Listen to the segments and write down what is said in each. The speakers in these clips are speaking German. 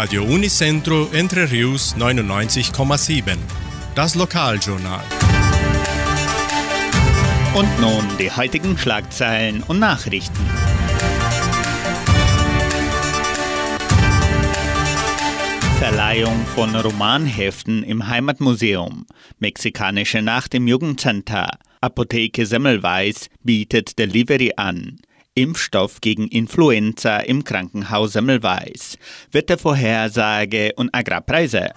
Radio Unicentro Entre Rius 99,7. Das Lokaljournal. Und nun die heutigen Schlagzeilen und Nachrichten. Verleihung von Romanheften im Heimatmuseum. Mexikanische Nacht im Jugendcenter. Apotheke Semmelweis bietet Delivery an. Impfstoff gegen Influenza im Krankenhaus Semmelweis. Wettervorhersage und Agrarpreise.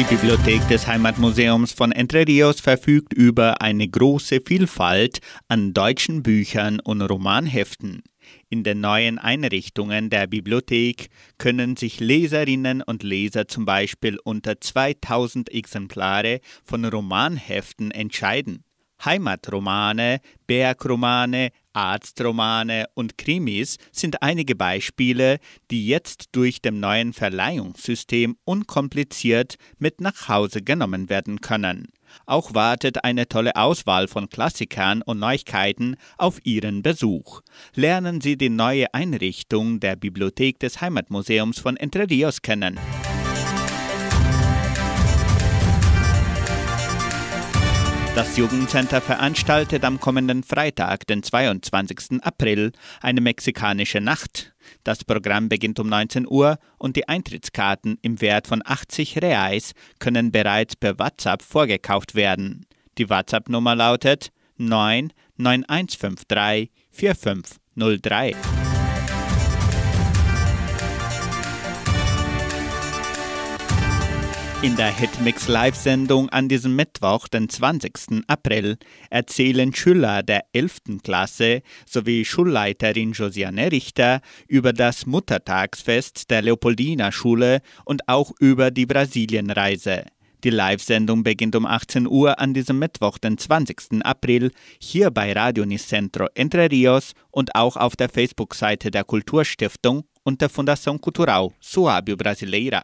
Die Bibliothek des Heimatmuseums von Entre Rios verfügt über eine große Vielfalt an deutschen Büchern und Romanheften. In den neuen Einrichtungen der Bibliothek können sich Leserinnen und Leser zum Beispiel unter 2000 Exemplare von Romanheften entscheiden. Heimatromane, Bergromane, Arztromane und Krimis sind einige Beispiele, die jetzt durch dem neuen Verleihungssystem unkompliziert mit nach Hause genommen werden können. Auch wartet eine tolle Auswahl von Klassikern und Neuigkeiten auf Ihren Besuch. Lernen Sie die neue Einrichtung der Bibliothek des Heimatmuseums von Entre Rios kennen. Das Jugendcenter veranstaltet am kommenden Freitag, den 22. April, eine mexikanische Nacht. Das Programm beginnt um 19 Uhr und die Eintrittskarten im Wert von 80 Reais können bereits per WhatsApp vorgekauft werden. Die WhatsApp-Nummer lautet 99153 4503. In der Hitmix Live-Sendung an diesem Mittwoch, den 20. April, erzählen Schüler der 11. Klasse sowie Schulleiterin Josiane Richter über das Muttertagsfest der Leopoldina Schule und auch über die Brasilienreise. Die Live-Sendung beginnt um 18 Uhr an diesem Mittwoch, den 20. April, hier bei Radio Nicentro Entre Rios und auch auf der Facebook-Seite der Kulturstiftung und der Fundação Cultural Suábio Brasileira.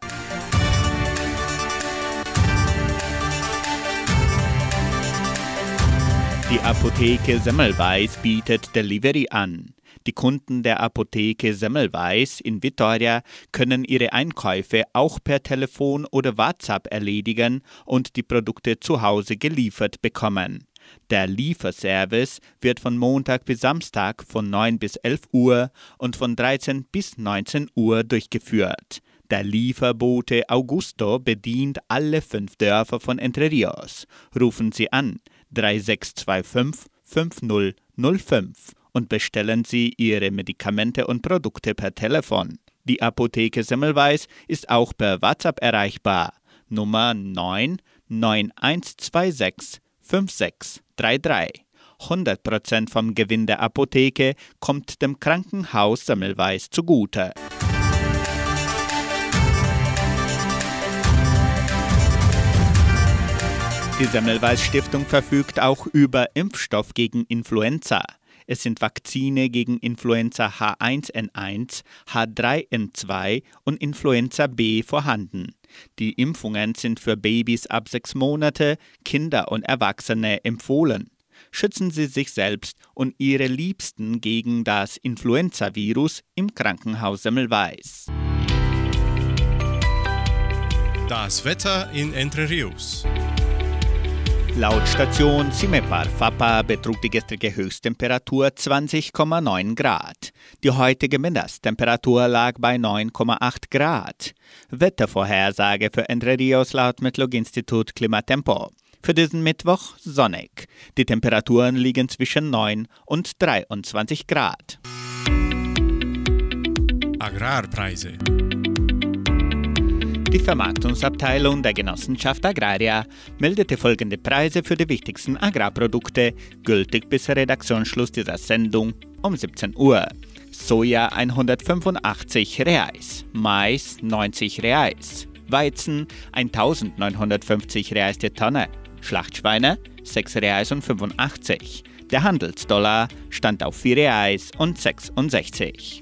Die Apotheke Semmelweis bietet Delivery an. Die Kunden der Apotheke Semmelweis in Vitoria können ihre Einkäufe auch per Telefon oder WhatsApp erledigen und die Produkte zu Hause geliefert bekommen. Der Lieferservice wird von Montag bis Samstag von 9 bis 11 Uhr und von 13 bis 19 Uhr durchgeführt. Der Lieferbote Augusto bedient alle fünf Dörfer von Entre Rios. Rufen Sie an 3625 5005 und bestellen Sie Ihre Medikamente und Produkte per Telefon. Die Apotheke Semmelweis ist auch per WhatsApp erreichbar. Nummer 9 9126 5633. 100% vom Gewinn der Apotheke kommt dem Krankenhaus Semmelweis zugute. Die Semmelweis Stiftung verfügt auch über Impfstoff gegen Influenza. Es sind Vakzine gegen Influenza H1N1, H3N2 und Influenza B vorhanden. Die Impfungen sind für Babys ab sechs Monate, Kinder und Erwachsene empfohlen. Schützen Sie sich selbst und Ihre Liebsten gegen das Influenzavirus im Krankenhaus Semmelweis. Das Wetter in Entre Rios. Laut Station Cimepar Fapa betrug die gestrige Höchsttemperatur 20,9 Grad. Die heutige Mindesttemperatur lag bei 9,8 Grad. Wettervorhersage für Entre Rios laut Metlog-Institut Klimatempo. Für diesen Mittwoch sonnig. Die Temperaturen liegen zwischen 9 und 23 Grad. Agrarpreise. Die Vermarktungsabteilung der Genossenschaft Agraria meldete folgende Preise für die wichtigsten Agrarprodukte, gültig bis Redaktionsschluss dieser Sendung um 17 Uhr. Soja 185 Reais, Mais 90 Reais, Weizen 1950 Reais die Tonne, Schlachtschweine 6 Reais und 85. Der Handelsdollar stand auf 4 Reais und 66.